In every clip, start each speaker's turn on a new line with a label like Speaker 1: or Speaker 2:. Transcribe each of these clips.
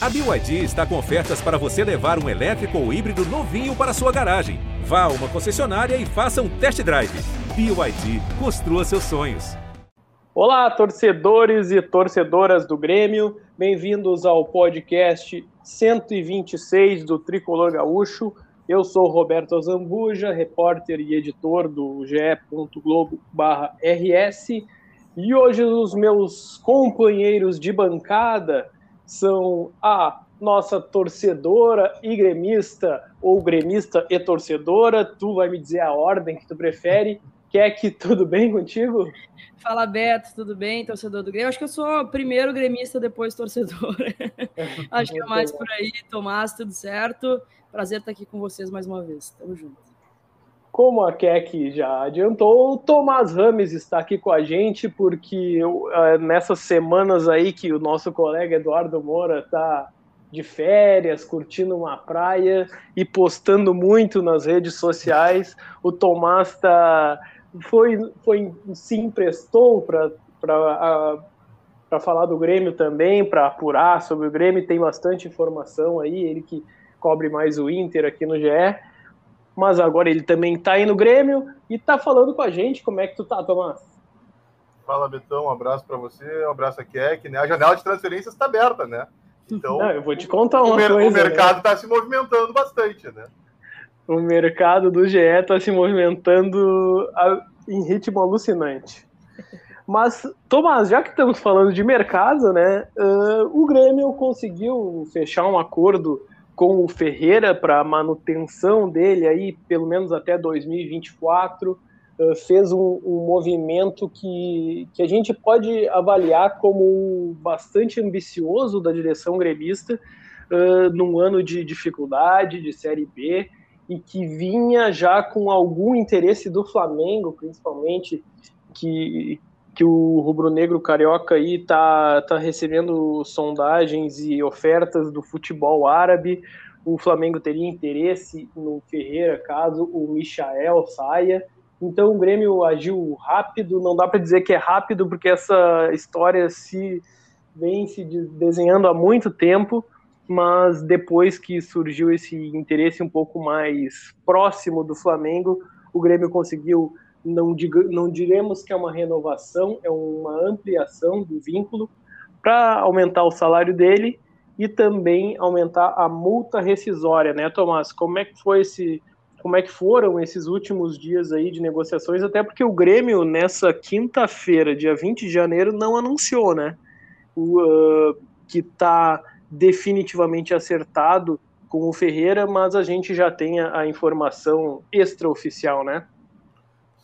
Speaker 1: A BYD está com ofertas para você levar um elétrico ou híbrido novinho para sua garagem. Vá a uma concessionária e faça um test drive. BYD, construa seus sonhos.
Speaker 2: Olá, torcedores e torcedoras do Grêmio. Bem-vindos ao podcast 126 do Tricolor Gaúcho. Eu sou Roberto Zambuja, repórter e editor do ge.globo.rs. E hoje os meus companheiros de bancada são a nossa torcedora e gremista, ou gremista e torcedora, tu vai me dizer a ordem que tu prefere. Quer que tudo bem contigo?
Speaker 3: Fala, Beto, tudo bem, torcedor do Grêmio? Acho que eu sou primeiro gremista, depois torcedor. Acho que é mais por aí. Tomás, tudo certo? Prazer estar aqui com vocês mais uma vez. Tamo junto.
Speaker 2: Como a Keck já adiantou, o Tomás Rames está aqui com a gente, porque uh, nessas semanas aí que o nosso colega Eduardo Moura está de férias, curtindo uma praia e postando muito nas redes sociais, o Tomás tá, foi, foi, se emprestou para para falar do Grêmio também, para apurar sobre o Grêmio, tem bastante informação aí, ele que cobre mais o Inter aqui no GE mas agora ele também está aí no Grêmio e está falando com a gente. Como é que tu tá, Tomás?
Speaker 4: Fala, Betão, um abraço para você, um abraço a Keck, né? A janela de transferências está aberta, né?
Speaker 2: Então, Não, eu vou te contar uma
Speaker 4: o
Speaker 2: coisa.
Speaker 4: O mercado está né? se movimentando bastante, né?
Speaker 2: O mercado do GE está se movimentando em ritmo alucinante. Mas, Tomás, já que estamos falando de mercado, né? Uh, o Grêmio conseguiu fechar um acordo com o Ferreira para manutenção dele aí, pelo menos até 2024, fez um, um, movimento que, que a gente pode avaliar como bastante ambicioso da direção gremista, uh, num ano de dificuldade, de Série B, e que vinha já com algum interesse do Flamengo, principalmente, que, que o rubro-negro carioca aí está tá recebendo sondagens e ofertas do futebol árabe. O Flamengo teria interesse no Ferreira caso o Michael saia. Então o Grêmio agiu rápido, não dá para dizer que é rápido, porque essa história se vem se desenhando há muito tempo, mas depois que surgiu esse interesse um pouco mais próximo do Flamengo, o Grêmio conseguiu não, diga, não diremos que é uma renovação, é uma ampliação do vínculo para aumentar o salário dele e também aumentar a multa rescisória, né, Tomás? Como é que foi esse, como é que foram esses últimos dias aí de negociações? Até porque o Grêmio nessa quinta-feira, dia 20 de janeiro, não anunciou, né, o, uh, que está definitivamente acertado com o Ferreira, mas a gente já tem a, a informação extraoficial, né?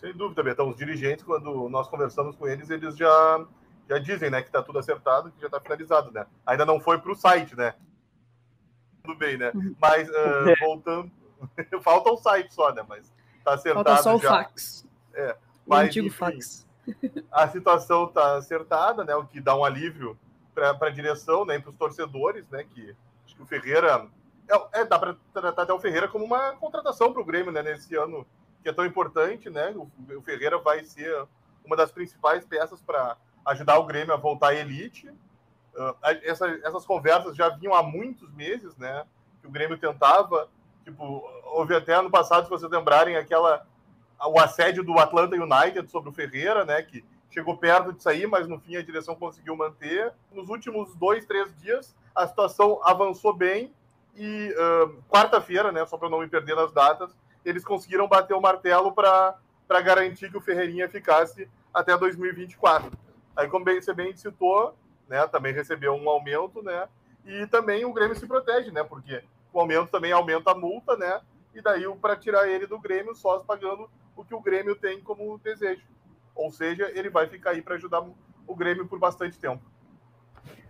Speaker 4: Sem dúvida, Betão. Os dirigentes, quando nós conversamos com eles, eles já, já dizem né, que está tudo acertado, que já está finalizado, né? Ainda não foi para o site, né? Tudo bem, né? Uhum. Mas, uh, voltando... Falta o site só, né? Mas está acertado
Speaker 3: Falta só o
Speaker 4: já.
Speaker 3: fax.
Speaker 4: É. Mas,
Speaker 3: o antigo
Speaker 4: enfim,
Speaker 3: fax.
Speaker 4: a situação está acertada, né? O que dá um alívio para a direção, né? Para os torcedores, né? Que acho que o Ferreira... É, é dá para tratar até o Ferreira como uma contratação para o Grêmio, né? Nesse ano que é tão importante, né? O, Ferreira vai ser uma das principais peças para ajudar o Grêmio a voltar à elite. Uh, essa, essas conversas já vinham há muitos meses, né? Que o Grêmio tentava. Tipo, houve até ano passado, se vocês lembrarem, aquela o assédio do Atlanta United sobre o Ferreira, né? Que chegou perto de sair, mas no fim a direção conseguiu manter. Nos últimos dois, três dias, a situação avançou bem e uh, quarta-feira, né? Só para não me perder nas datas, eles conseguiram bater o martelo para garantir que o Ferreirinha ficasse até 2024. Aí, como bem, você bem citou, né, também recebeu um aumento, né, e também o Grêmio se protege, né, porque o aumento também aumenta a multa, né, e daí para tirar ele do Grêmio, só pagando o que o Grêmio tem como desejo. Ou seja, ele vai ficar aí para ajudar o Grêmio por bastante tempo.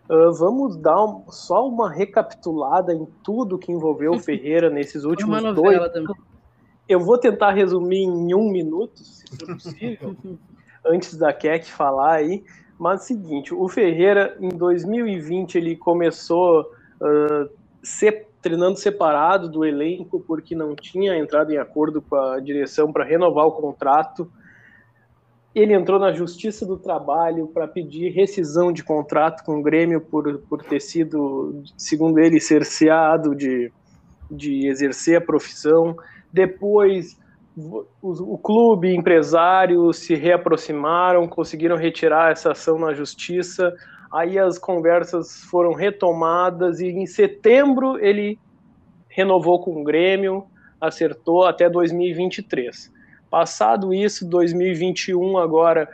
Speaker 2: Uh, vamos dar um, só uma recapitulada em tudo que envolveu o Ferreira nesses últimos dois. Também. Eu vou tentar resumir em um minuto, se for possível, antes da Keck falar aí. Mas é o seguinte, o Ferreira, em 2020, ele começou uh, se, treinando separado do elenco, porque não tinha entrado em acordo com a direção para renovar o contrato. ele entrou na Justiça do Trabalho para pedir rescisão de contrato com o Grêmio por, por ter sido, segundo ele, cerceado de, de exercer a profissão. Depois, o, o clube e empresário se reaproximaram, conseguiram retirar essa ação na Justiça. Aí as conversas foram retomadas e em setembro ele renovou com o Grêmio, acertou até 2023. Passado isso, 2021 agora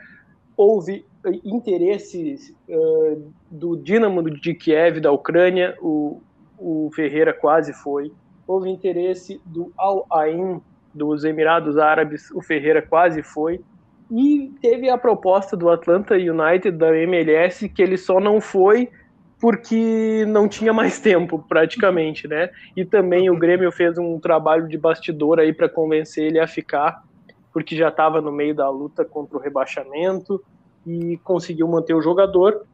Speaker 2: houve interesse uh, do Dinamo de Kiev da Ucrânia, o, o Ferreira quase foi. Houve interesse do Al Ain dos Emirados Árabes, o Ferreira quase foi. E teve a proposta do Atlanta United da MLS que ele só não foi porque não tinha mais tempo, praticamente, né? E também o Grêmio fez um trabalho de bastidor aí para convencer ele a ficar porque já estava no meio da luta contra o rebaixamento e conseguiu manter o jogador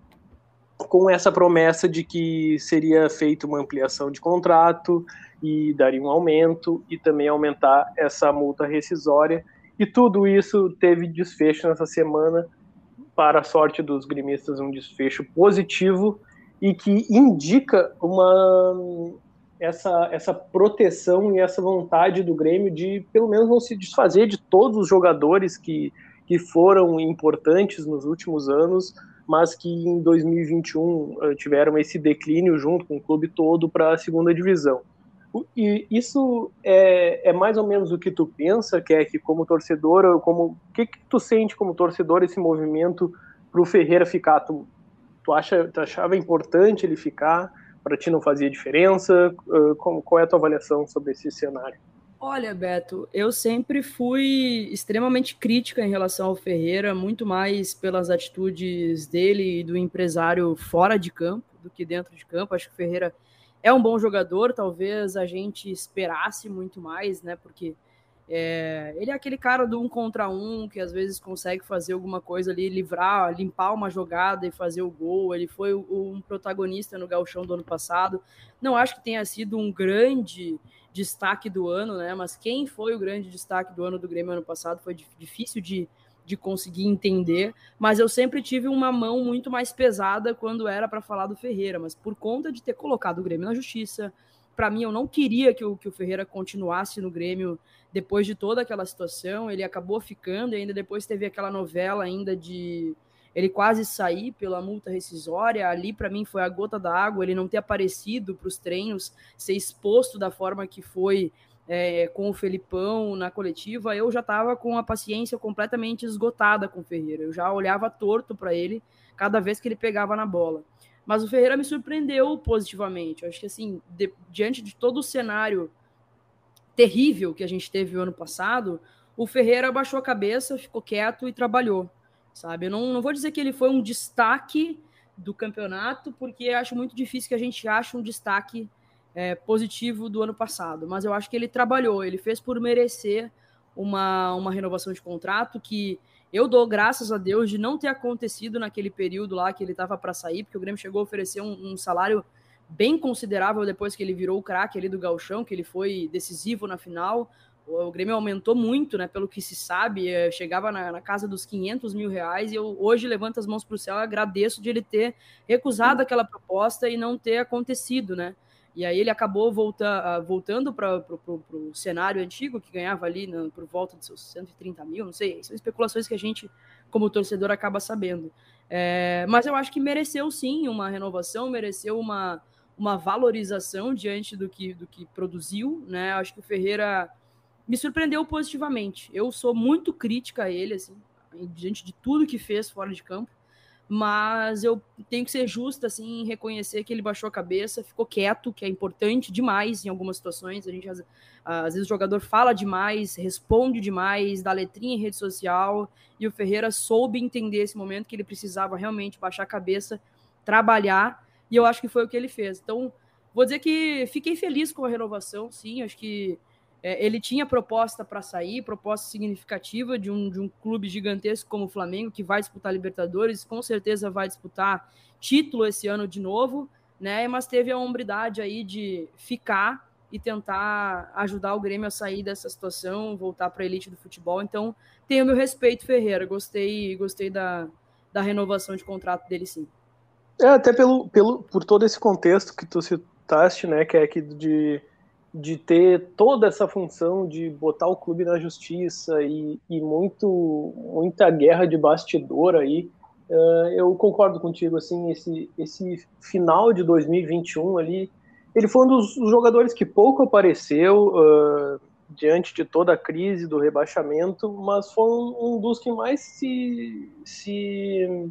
Speaker 2: com essa promessa de que seria feita uma ampliação de contrato e daria um aumento e também aumentar essa multa rescisória. E tudo isso teve desfecho nessa semana, para a sorte dos gremistas, um desfecho positivo e que indica uma essa, essa proteção e essa vontade do Grêmio de, pelo menos, não se desfazer de todos os jogadores que, que foram importantes nos últimos anos, mas que em 2021 eh, tiveram esse declínio junto com o clube todo para a segunda divisão. E isso é, é, mais ou menos o que tu pensa, que é que como torcedor, como o que, que tu sente como torcedor esse movimento para o Ferreira ficar? Tu, tu, acha, tu achava importante ele ficar? para ti não fazia diferença? Qual é a tua avaliação sobre esse cenário?
Speaker 3: Olha, Beto, eu sempre fui extremamente crítica em relação ao Ferreira, muito mais pelas atitudes dele e do empresário fora de campo do que dentro de campo. Acho que o Ferreira é um bom jogador, talvez a gente esperasse muito mais, né? Porque é, ele é aquele cara do um contra um que às vezes consegue fazer alguma coisa ali, livrar, limpar uma jogada e fazer o gol. Ele foi um protagonista no Gauchão do ano passado. Não acho que tenha sido um grande destaque do ano, né? Mas quem foi o grande destaque do ano do Grêmio ano passado foi difícil de, de conseguir entender. Mas eu sempre tive uma mão muito mais pesada quando era para falar do Ferreira. Mas por conta de ter colocado o Grêmio na justiça, para mim, eu não queria que o, que o Ferreira continuasse no Grêmio depois de toda aquela situação. Ele acabou ficando e ainda depois teve aquela novela ainda de ele quase sair pela multa rescisória. Ali, para mim, foi a gota da água. Ele não ter aparecido para os treinos, ser exposto da forma que foi é, com o Felipão na coletiva. Eu já estava com a paciência completamente esgotada com o Ferreira. Eu já olhava torto para ele cada vez que ele pegava na bola. Mas o Ferreira me surpreendeu positivamente. Eu acho que, assim, de, diante de todo o cenário terrível que a gente teve o ano passado, o Ferreira abaixou a cabeça, ficou quieto e trabalhou, sabe? Eu não, não vou dizer que ele foi um destaque do campeonato, porque acho muito difícil que a gente ache um destaque é, positivo do ano passado, mas eu acho que ele trabalhou, ele fez por merecer uma, uma renovação de contrato que eu dou graças a Deus de não ter acontecido naquele período lá que ele estava para sair, porque o Grêmio chegou a oferecer um, um salário bem considerável depois que ele virou o craque ali do Galchão, que ele foi decisivo na final. O, Grêmio aumentou muito, né? Pelo que se sabe, eh, chegava na, na casa dos 500 mil reais. E eu hoje levanto as mãos para o céu agradeço de ele ter recusado aquela proposta e não ter acontecido, né? E aí ele acabou volta, ah, voltando para o cenário antigo, que ganhava ali né, por volta de seus 130 mil, não sei, são especulações que a gente, como torcedor, acaba sabendo. É, mas eu acho que mereceu sim uma renovação, mereceu uma, uma valorização diante do que, do que produziu, né? Acho que o Ferreira me surpreendeu positivamente. Eu sou muito crítica a ele, assim, diante de tudo que fez fora de campo mas eu tenho que ser justa assim, em reconhecer que ele baixou a cabeça, ficou quieto, que é importante demais em algumas situações. A gente às, às vezes o jogador fala demais, responde demais, dá letrinha em rede social, e o Ferreira soube entender esse momento que ele precisava realmente baixar a cabeça, trabalhar, e eu acho que foi o que ele fez. Então, vou dizer que fiquei feliz com a renovação, sim, acho que é, ele tinha proposta para sair, proposta significativa de um, de um clube gigantesco como o Flamengo, que vai disputar Libertadores, com certeza vai disputar título esse ano de novo, né? Mas teve a hombridade aí de ficar e tentar ajudar o Grêmio a sair dessa situação, voltar para a elite do futebol. Então, tenho meu respeito, Ferreira. Gostei, gostei da, da renovação de contrato dele, sim.
Speaker 2: É, até pelo, pelo, por todo esse contexto que tu citaste, né, que é que de, de ter toda essa função de botar o clube na justiça e, e muito, muita guerra de bastidor aí, uh, eu concordo contigo, assim, esse, esse final de 2021 ali, ele foi um dos jogadores que pouco apareceu uh, diante de toda a crise do rebaixamento, mas foi um, um dos que mais se, se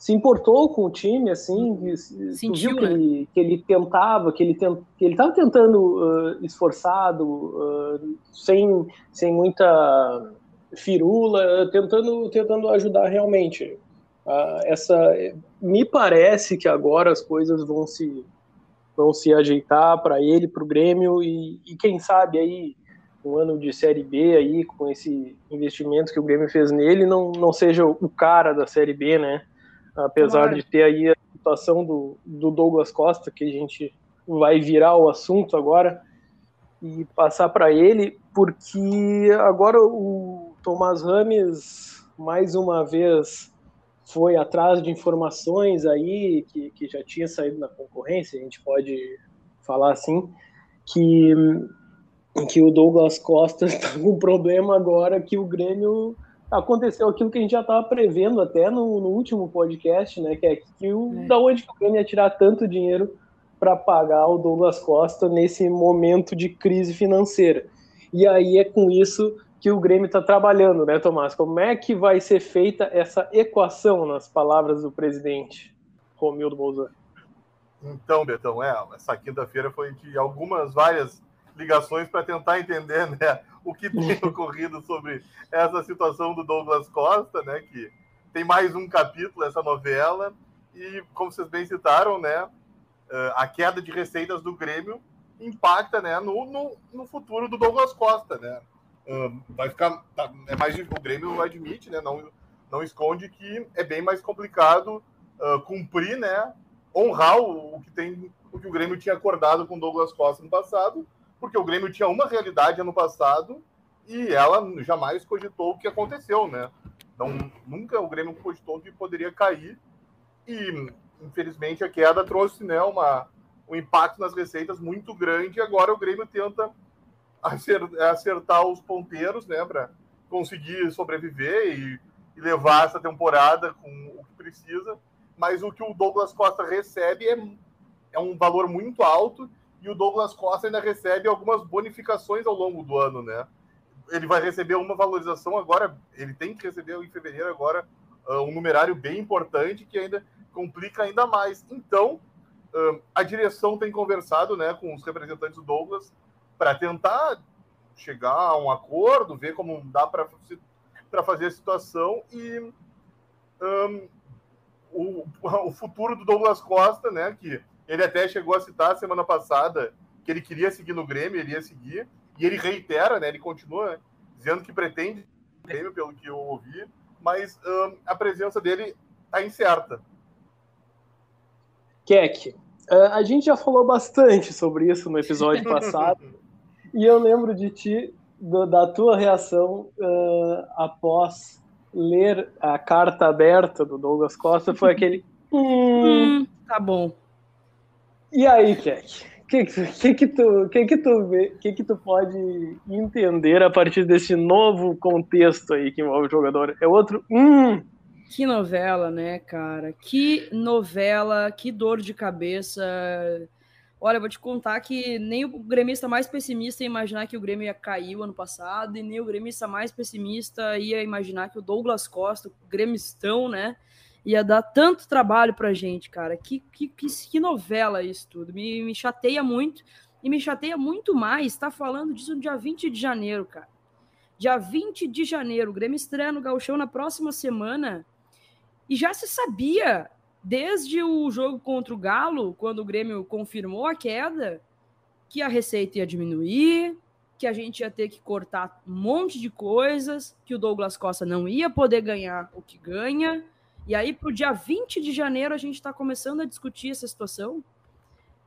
Speaker 2: se importou com o time, assim, Sentiu, que, né? ele, que ele tentava, que ele tent, que ele estava tentando uh, esforçado, uh, sem, sem muita firula, tentando, tentando ajudar realmente. Uh, essa, me parece que agora as coisas vão se vão se ajeitar para ele, para o Grêmio e, e quem sabe aí um ano de Série B aí com esse investimento que o Grêmio fez nele não, não seja o cara da Série B, né? Apesar claro. de ter aí a situação do, do Douglas Costa, que a gente vai virar o assunto agora e passar para ele, porque agora o Tomás Rames, mais uma vez, foi atrás de informações aí que, que já tinha saído na concorrência, a gente pode falar assim, que, que o Douglas Costa está com um problema agora que o Grêmio aconteceu aquilo que a gente já estava prevendo até no, no, último podcast, né? Que é que o, é. da onde que o Grêmio ia tirar tanto dinheiro para pagar o Douglas Costa nesse momento de crise financeira. E aí é com isso que o Grêmio está trabalhando, né, Tomás? Como é que vai ser feita essa equação, nas palavras do presidente Romildo Bolsonaro?
Speaker 4: Então, Betão, é, essa quinta-feira foi de algumas, várias ligações para tentar entender né, o que tem ocorrido sobre essa situação do Douglas Costa, né, que tem mais um capítulo essa novela e como vocês bem citaram, né, eh, a queda de receitas do Grêmio impacta, né, no, no, no futuro do Douglas Costa, né. Vai ficar, tá, é mais o Grêmio admite, né, não não esconde que é bem mais complicado uh, cumprir, né, honrar o, o que tem o que o Grêmio tinha acordado com Douglas Costa no passado porque o Grêmio tinha uma realidade ano passado e ela jamais cogitou o que aconteceu, né? Então, nunca o Grêmio cogitou que poderia cair e, infelizmente, a queda trouxe né, uma, um impacto nas receitas muito grande e agora o Grêmio tenta acertar os ponteiros, né, para conseguir sobreviver e, e levar essa temporada com o que precisa, mas o que o Douglas Costa recebe é, é um valor muito alto e o Douglas Costa ainda recebe algumas bonificações ao longo do ano, né? Ele vai receber uma valorização agora, ele tem que receber em fevereiro agora ah, um numerário bem importante que ainda complica ainda mais. Então, ah, a direção tem conversado né, com os representantes do Douglas para tentar chegar a um acordo, ver como dá para fazer a situação e um, o, o futuro do Douglas Costa, né, que ele até chegou a citar semana passada que ele queria seguir no Grêmio, ele ia seguir, e ele reitera, né? Ele continua dizendo que pretende o Grêmio, pelo que eu ouvi, mas um, a presença dele está incerta.
Speaker 2: Keck, uh, a gente já falou bastante sobre isso no episódio passado, e eu lembro de ti, do, da tua reação uh, após ler a carta aberta do Douglas Costa, foi aquele.
Speaker 3: Hum, tá bom.
Speaker 2: E aí? O que, que, que, tu, que, que, tu que, que tu pode entender a partir desse novo contexto aí que envolve o jogador? É outro. Hum.
Speaker 3: Que novela, né, cara? Que novela, que dor de cabeça. Olha, vou te contar que nem o gremista mais pessimista ia imaginar que o Grêmio ia cair o ano passado, e nem o gremista mais pessimista ia imaginar que o Douglas Costa, o gremistão, né, ia dar tanto trabalho pra gente, cara. Que, que, que, que novela isso tudo. Me, me chateia muito. E me chateia muito mais tá falando disso no dia 20 de janeiro, cara. Dia 20 de janeiro, o Grêmio estreia no Gauchão na próxima semana. E já se sabia, desde o jogo contra o Galo, quando o Grêmio confirmou a queda, que a receita ia diminuir, que a gente ia ter que cortar um monte de coisas, que o Douglas Costa não ia poder ganhar o que ganha, e aí, para o dia 20 de janeiro, a gente está começando a discutir essa situação.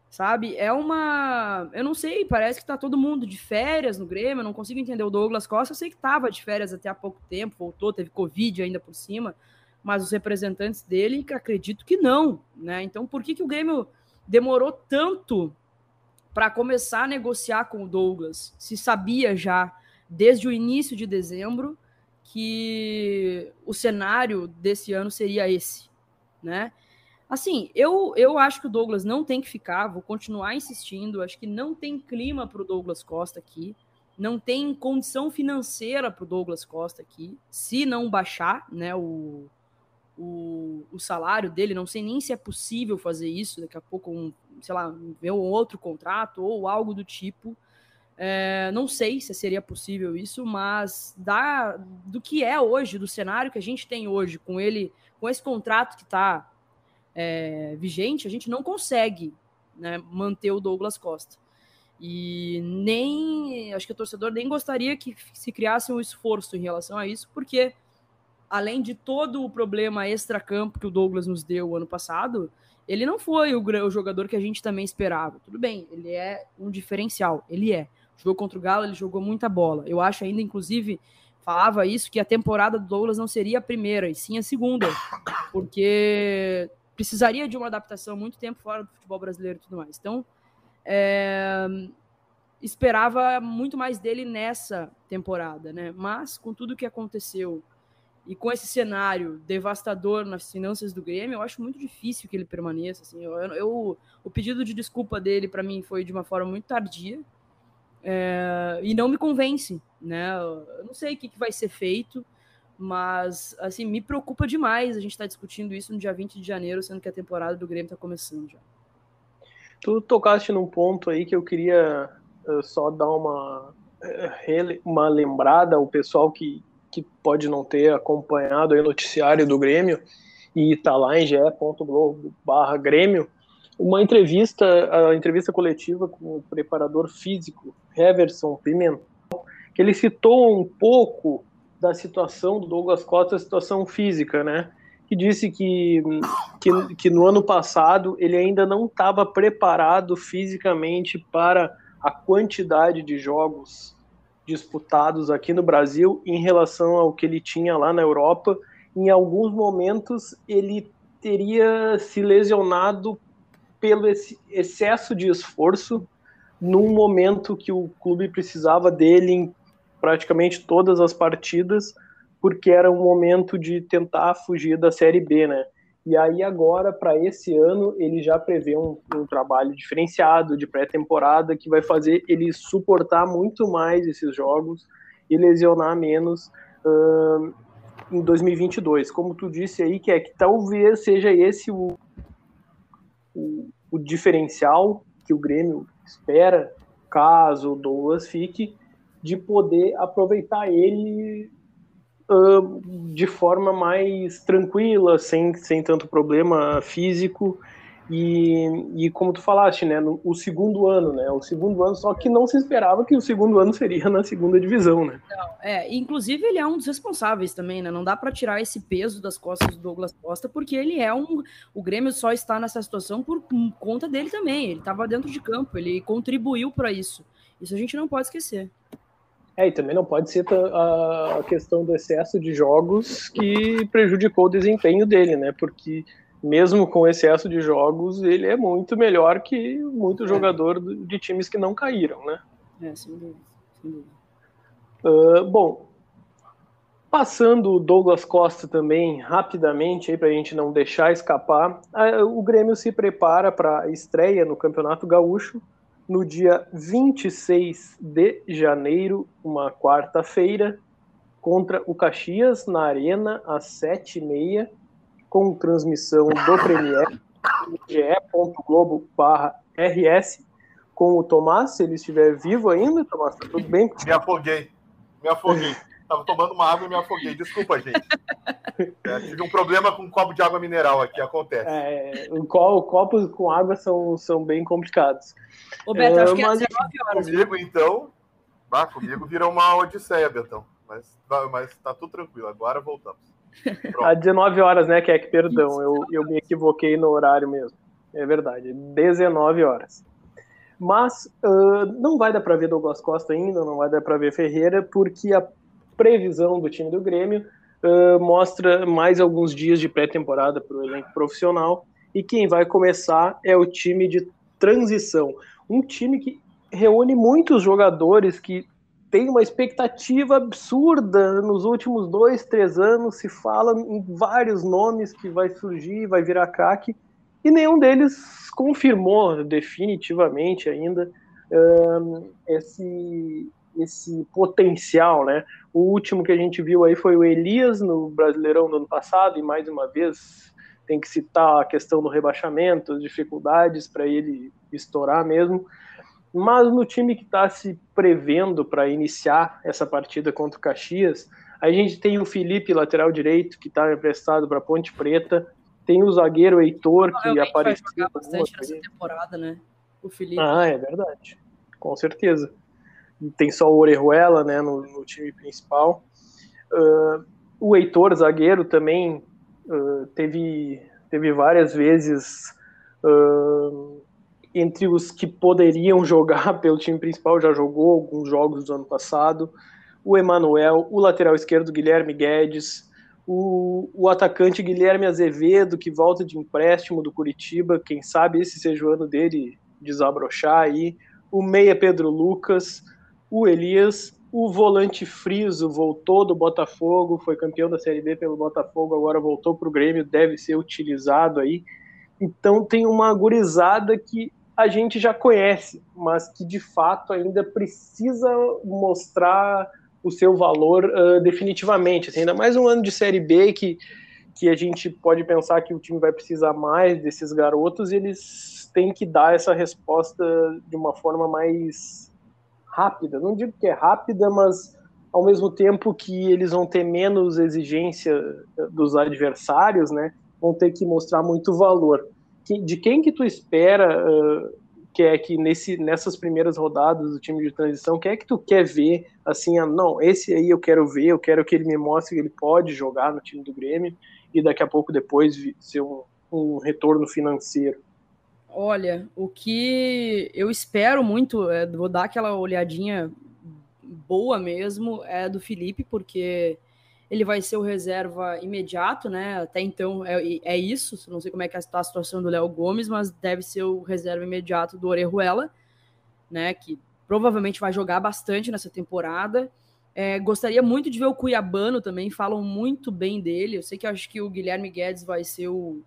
Speaker 3: sabe? É uma. Eu não sei, parece que tá todo mundo de férias no Grêmio, eu não consigo entender. O Douglas Costa, eu sei que tava de férias até há pouco tempo, voltou, teve Covid ainda por cima, mas os representantes dele, acredito que não, né? Então, por que, que o Grêmio demorou tanto para começar a negociar com o Douglas? Se sabia já desde o início de dezembro que o cenário desse ano seria esse, né? Assim, eu, eu acho que o Douglas não tem que ficar, vou continuar insistindo. Acho que não tem clima para o Douglas Costa aqui, não tem condição financeira para o Douglas Costa aqui, se não baixar né, o, o, o, salário dele. Não sei nem se é possível fazer isso. Daqui a pouco, um, sei lá, ver um outro contrato ou algo do tipo. É, não sei se seria possível isso, mas da, do que é hoje, do cenário que a gente tem hoje, com ele, com esse contrato que está é, vigente, a gente não consegue né, manter o Douglas Costa. E nem acho que o torcedor nem gostaria que se criasse um esforço em relação a isso, porque além de todo o problema extra-campo que o Douglas nos deu ano passado, ele não foi o, o, jogador que a gente também esperava. Tudo bem, ele é um diferencial, ele é. Jogou contra o Galo, ele jogou muita bola. Eu acho ainda, inclusive, falava isso, que a temporada do Douglas não seria a primeira, e sim a segunda. Porque precisaria de uma adaptação muito tempo fora do futebol brasileiro e tudo mais. Então, é, esperava muito mais dele nessa temporada, né? Mas com tudo que aconteceu e com esse cenário devastador nas finanças do Grêmio, eu acho muito difícil que ele permaneça. Assim, eu, eu o pedido de desculpa dele para mim foi de uma forma muito tardia é, e não me convence, né? Eu não sei o que, que vai ser feito. Mas, assim, me preocupa demais a gente estar tá discutindo isso no dia 20 de janeiro, sendo que a temporada do Grêmio está começando já.
Speaker 2: Tu tocaste num ponto aí que eu queria uh, só dar uma, uh, uma lembrada ao pessoal que, que pode não ter acompanhado o noticiário do Grêmio e está lá em ge.globo barra Grêmio, uma entrevista, a entrevista coletiva com o preparador físico Heverson Pimentel, que ele citou um pouco da situação do Douglas Costa, a situação física, né? Que disse que, que, que no ano passado ele ainda não estava preparado fisicamente para a quantidade de jogos disputados aqui no Brasil em relação ao que ele tinha lá na Europa. Em alguns momentos ele teria se lesionado pelo excesso de esforço num momento que o clube precisava dele em praticamente todas as partidas, porque era um momento de tentar fugir da Série B, né? E aí agora, para esse ano, ele já prevê um, um trabalho diferenciado de pré-temporada que vai fazer ele suportar muito mais esses jogos e lesionar menos uh, em 2022. Como tu disse aí, que é que talvez seja esse o, o, o diferencial que o Grêmio espera, caso o Douglas fique, de poder aproveitar ele uh, de forma mais tranquila, sem, sem tanto problema físico. E, e como tu falaste, né, no, o segundo ano, né, o segundo ano, só que não se esperava que o segundo ano seria na segunda divisão, né.
Speaker 3: É, inclusive ele é um dos responsáveis também, né, não dá para tirar esse peso das costas do Douglas Costa, porque ele é um, o Grêmio só está nessa situação por conta dele também, ele estava dentro de campo, ele contribuiu para isso, isso a gente não pode esquecer.
Speaker 2: É, e também não pode ser a questão do excesso de jogos que prejudicou o desempenho dele, né? Porque mesmo com excesso de jogos, ele é muito melhor que muito jogador de times que não caíram, né?
Speaker 3: É, sem dúvida. Sem dúvida.
Speaker 2: Uh, bom, passando o Douglas Costa também, rapidamente, para a gente não deixar escapar, o Grêmio se prepara para a estreia no Campeonato Gaúcho, no dia 26 de janeiro, uma quarta-feira, contra o Caxias, na Arena, às 7h30, com transmissão do Premier, ge.globo.rs, com o Tomás, se ele estiver vivo ainda, Tomás, tá tudo bem?
Speaker 4: Me afoguei, me afoguei. Tava tomando uma água e me afoguei. Desculpa, gente. É, tive um problema com um copo de água mineral aqui, acontece.
Speaker 2: É, o copos com água são, são bem complicados.
Speaker 3: Ô, Beto, é, acho que é 19 horas.
Speaker 4: Comigo, então. Ah, comigo vira uma odisseia, Betão. Mas, mas tá tudo tranquilo, agora voltamos.
Speaker 2: Às 19 horas, né, Keck? Perdão, eu, eu me equivoquei no horário mesmo. é verdade, 19 horas. Mas uh, não vai dar para ver Douglas Costa ainda, não vai dar para ver Ferreira, porque a previsão do time do Grêmio uh, mostra mais alguns dias de pré-temporada para o elenco profissional. E quem vai começar é o time de transição. Um time que reúne muitos jogadores que tem uma expectativa absurda nos últimos dois, três anos. Se fala em vários nomes que vai surgir, vai virar craque, e nenhum deles confirmou definitivamente ainda um, esse, esse potencial, né? O último que a gente viu aí foi o Elias no Brasileirão do ano passado, e mais uma vez tem que citar a questão do rebaixamento, as dificuldades para ele estourar mesmo. Mas no time que está se prevendo para iniciar essa partida contra o Caxias, a gente tem o Felipe, lateral direito, que está emprestado para Ponte Preta. Tem o zagueiro Heitor, que apareceu.
Speaker 3: Vai jogar bastante nessa temporada, né? O Felipe.
Speaker 2: Ah, é verdade. Com certeza. Tem só o Orejuela, né, no, no time principal. Uh, o Heitor, zagueiro, também uh, teve, teve várias vezes uh, entre os que poderiam jogar pelo time principal, já jogou alguns jogos do ano passado, o Emanuel, o lateral esquerdo Guilherme Guedes, o, o, atacante Guilherme Azevedo, que volta de empréstimo do Curitiba, quem sabe esse seja o ano dele desabrochar aí, o meia Pedro Lucas, o Elias, o volante Friso voltou do Botafogo, foi campeão da Série B pelo Botafogo, agora voltou para o Grêmio, deve ser utilizado aí. Então tem uma gurizada que a gente já conhece, mas que de fato ainda precisa mostrar o seu valor uh, definitivamente. Assim, ainda mais um ano de Série B que, que a gente pode pensar que o time vai precisar mais desses garotos e eles têm que dar essa resposta de uma forma mais rápida. Não digo que é rápida, mas ao mesmo tempo que eles vão ter menos exigência dos adversários, né, vão ter que mostrar muito valor de quem que tu espera uh, que é que nesse, nessas primeiras rodadas do time de transição, quem é que tu quer ver assim, ah, não, esse aí eu quero ver, eu quero que ele me mostre que ele pode jogar no time do Grêmio e daqui a pouco depois ser um, um retorno financeiro.
Speaker 3: Olha, o que eu espero muito, é, vou dar aquela olhadinha boa mesmo, é do Felipe, porque ele vai ser o reserva imediato, né? Até então é, é isso. Não sei como é que está a situação do Léo Gomes, mas deve ser o reserva imediato do Orejuela, né? Que provavelmente vai jogar bastante nessa temporada. É, gostaria muito de ver o Cuiabano também, falam muito bem dele. Eu sei que acho que o Guilherme Guedes vai ser o,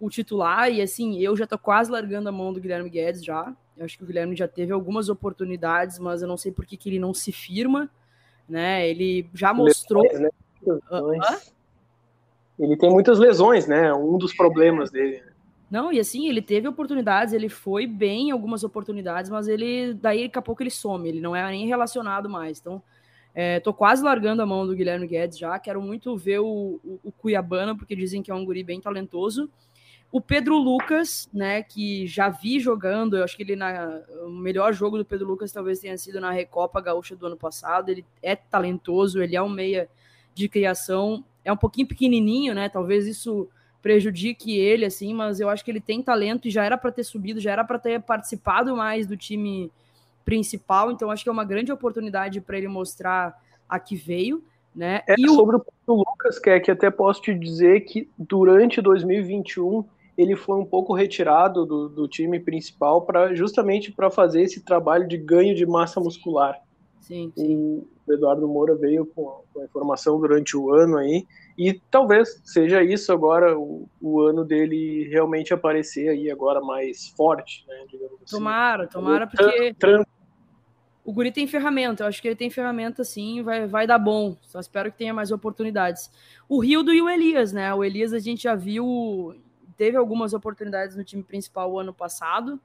Speaker 3: o titular, e assim, eu já tô quase largando a mão do Guilherme Guedes já. Eu acho que o Guilherme já teve algumas oportunidades, mas eu não sei por que, que ele não se firma, né? Ele já mostrou. Né?
Speaker 2: Lesões. Ele tem muitas lesões, né? Um dos problemas dele.
Speaker 3: Não, e assim, ele teve oportunidades, ele foi bem em algumas oportunidades, mas ele, daí daqui a pouco ele some, ele não é nem relacionado mais. Então, é, tô quase largando a mão do Guilherme Guedes já, quero muito ver o, o, o Cuiabana, porque dizem que é um guri bem talentoso. O Pedro Lucas, né, que já vi jogando, eu acho que ele na o melhor jogo do Pedro Lucas talvez tenha sido na Recopa Gaúcha do ano passado. Ele é talentoso, ele é um meia de criação. É um pouquinho pequenininho, né? Talvez isso prejudique ele, assim, mas eu acho que ele tem talento e já era para ter subido, já era para ter participado mais do time principal. Então, acho que é uma grande oportunidade para ele mostrar a que veio. Né?
Speaker 2: É, e sobre o... o Lucas, que é que até posso te dizer que durante 2021 ele foi um pouco retirado do, do time principal para justamente para fazer esse trabalho de ganho de massa muscular.
Speaker 3: Sim, sim.
Speaker 2: O Eduardo Moura veio com, a informação durante o ano aí, e talvez seja isso agora o, o, ano dele realmente aparecer aí agora mais forte, né?
Speaker 3: Assim. Tomara, tomara, porque o Guri tem ferramenta, eu acho que ele tem ferramenta sim, vai, vai dar bom. Só espero que tenha mais oportunidades. O Rildo e o Elias, né? O Elias a gente já viu, teve algumas oportunidades no time principal o ano passado.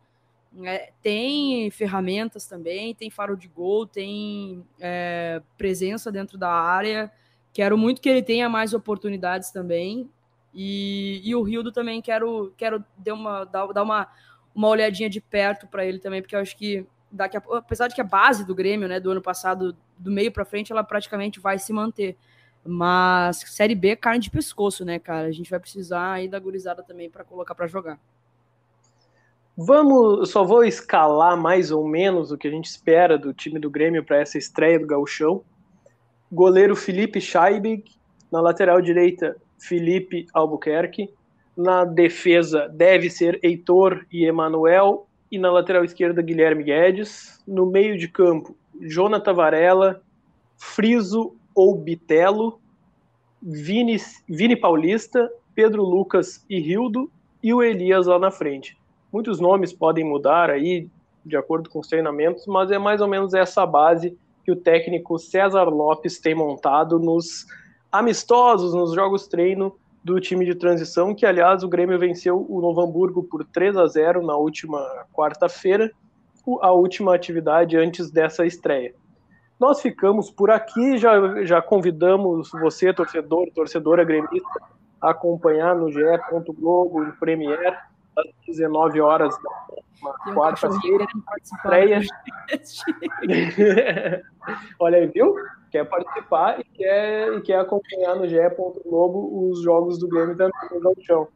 Speaker 3: É, tem ferramentas também, tem faro de gol, tem é, presença dentro da área. Quero muito que ele tenha mais oportunidades também. E, e o Rildo também quero, quero dar, uma, dar, uma, uma olhadinha de perto para ele também, porque eu acho que daqui a, apesar de que a base do Grêmio, né, do ano passado, do meio para frente, ela praticamente vai se manter. Mas Série B é carne de pescoço, né, cara? A gente vai precisar aí da gurizada também para colocar para jogar.
Speaker 2: Vamos, só vou escalar mais ou menos o que a gente espera do time do Grêmio para essa estreia do Gauchão. Goleiro Felipe Scheibig, na lateral direita Felipe Albuquerque, na defesa deve ser Heitor e Emanuel, e na lateral esquerda Guilherme Guedes, no meio de campo Jonathan Varela, Friso ou Bitelo, Vini, Vini Paulista, Pedro Lucas e Rildo, e o Elias lá na frente. Muitos nomes podem mudar aí de acordo com os treinamentos, mas é mais ou menos essa base que o técnico César Lopes tem montado nos amistosos, nos jogos treino do time de transição, que aliás o Grêmio venceu o Novo Hamburgo por 3 a 0 na última quarta-feira, a última atividade antes dessa estreia. Nós ficamos por aqui, já, já convidamos você, torcedor, torcedora gremista, a acompanhar no GE. Globo, em Premiere, às 19 horas da quarta-feira. Estreia. Olha aí, viu? Quer participar e quer, e quer acompanhar no GE. Globo os jogos do Grêmio também no chão.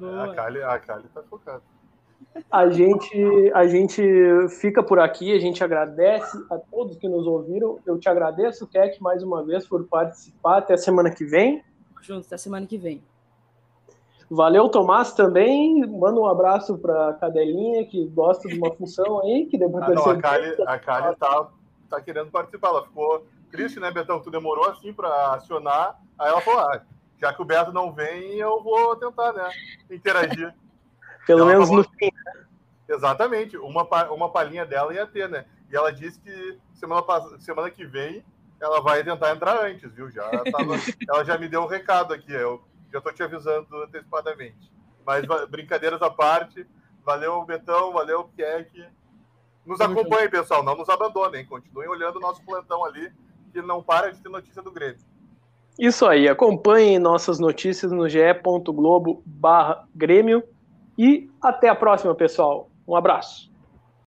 Speaker 4: A Kali, a Kali tá focada.
Speaker 2: A gente, a gente fica por aqui, a gente agradece a todos que nos ouviram. Eu te agradeço, Keck, mais uma vez por participar. Até a semana que vem.
Speaker 3: Juntos, até a semana que vem.
Speaker 2: Valeu, Tomás, também. Manda um abraço para a Cadelinha, que gosta de uma função aí, que depois
Speaker 4: ah, não, a Kali, a Kali tá, tá querendo participar. Ela ficou triste, né, Betão? Tu demorou assim para acionar. Aí ela falou: ah, já que o Beto não vem, eu vou tentar, né? Interagir.
Speaker 2: Pelo menos falou... no fim. Né?
Speaker 4: Exatamente. Uma, uma palhinha dela ia ter, né? E ela disse que semana, semana que vem ela vai tentar entrar antes, viu? Já tava... ela já me deu um recado aqui. Eu já estou te avisando antecipadamente. Mas brincadeiras à parte, valeu Betão, valeu Keck. Nos acompanhem, pessoal, não nos abandonem, continuem olhando o nosso plantão ali, que não para de ter notícia do Grêmio.
Speaker 2: Isso aí, acompanhem nossas notícias no ge.globo barra Grêmio e até a próxima, pessoal. Um abraço.